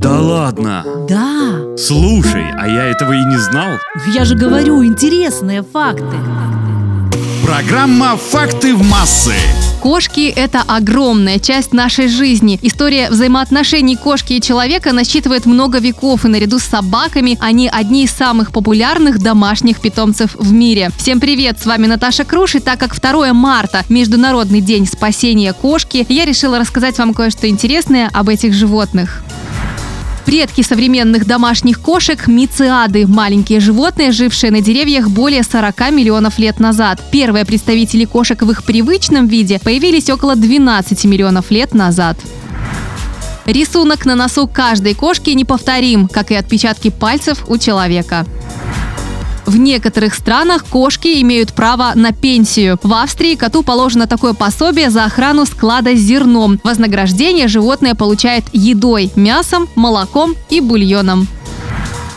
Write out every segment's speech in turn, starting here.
Да ладно. Да, Слушай, а я этого и не знал. я же говорю, интересные факты. Программа «Факты в массы». Кошки – это огромная часть нашей жизни. История взаимоотношений кошки и человека насчитывает много веков, и наряду с собаками они одни из самых популярных домашних питомцев в мире. Всем привет, с вами Наташа Круш, и так как 2 марта – Международный день спасения кошки, я решила рассказать вам кое-что интересное об этих животных. Предки современных домашних кошек – мициады, маленькие животные, жившие на деревьях более 40 миллионов лет назад. Первые представители кошек в их привычном виде появились около 12 миллионов лет назад. Рисунок на носу каждой кошки неповторим, как и отпечатки пальцев у человека. В некоторых странах кошки имеют право на пенсию. В Австрии коту положено такое пособие за охрану склада с зерном. Вознаграждение животное получает едой, мясом, молоком и бульоном.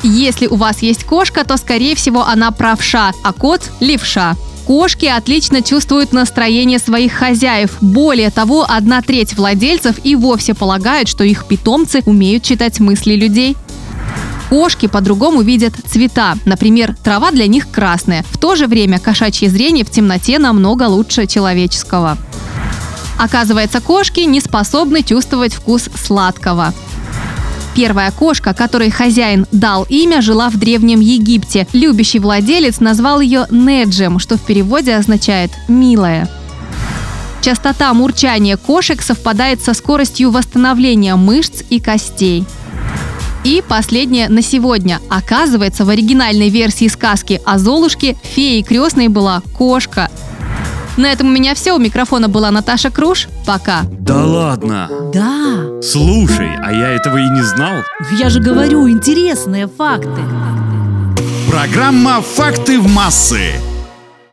Если у вас есть кошка, то, скорее всего, она правша, а кот – левша. Кошки отлично чувствуют настроение своих хозяев. Более того, одна треть владельцев и вовсе полагают, что их питомцы умеют читать мысли людей. Кошки по-другому видят цвета. Например, трава для них красная. В то же время кошачье зрение в темноте намного лучше человеческого. Оказывается, кошки не способны чувствовать вкус сладкого. Первая кошка, которой хозяин дал имя, жила в Древнем Египте. Любящий владелец назвал ее Неджем, что в переводе означает «милая». Частота мурчания кошек совпадает со скоростью восстановления мышц и костей. И последнее на сегодня. Оказывается, в оригинальной версии сказки о Золушке феей крестной была кошка. На этом у меня все. У микрофона была Наташа Круш. Пока. Да ладно. Да, Слушай, а я этого и не знал. я же говорю, интересные факты. Программа «Факты в массы».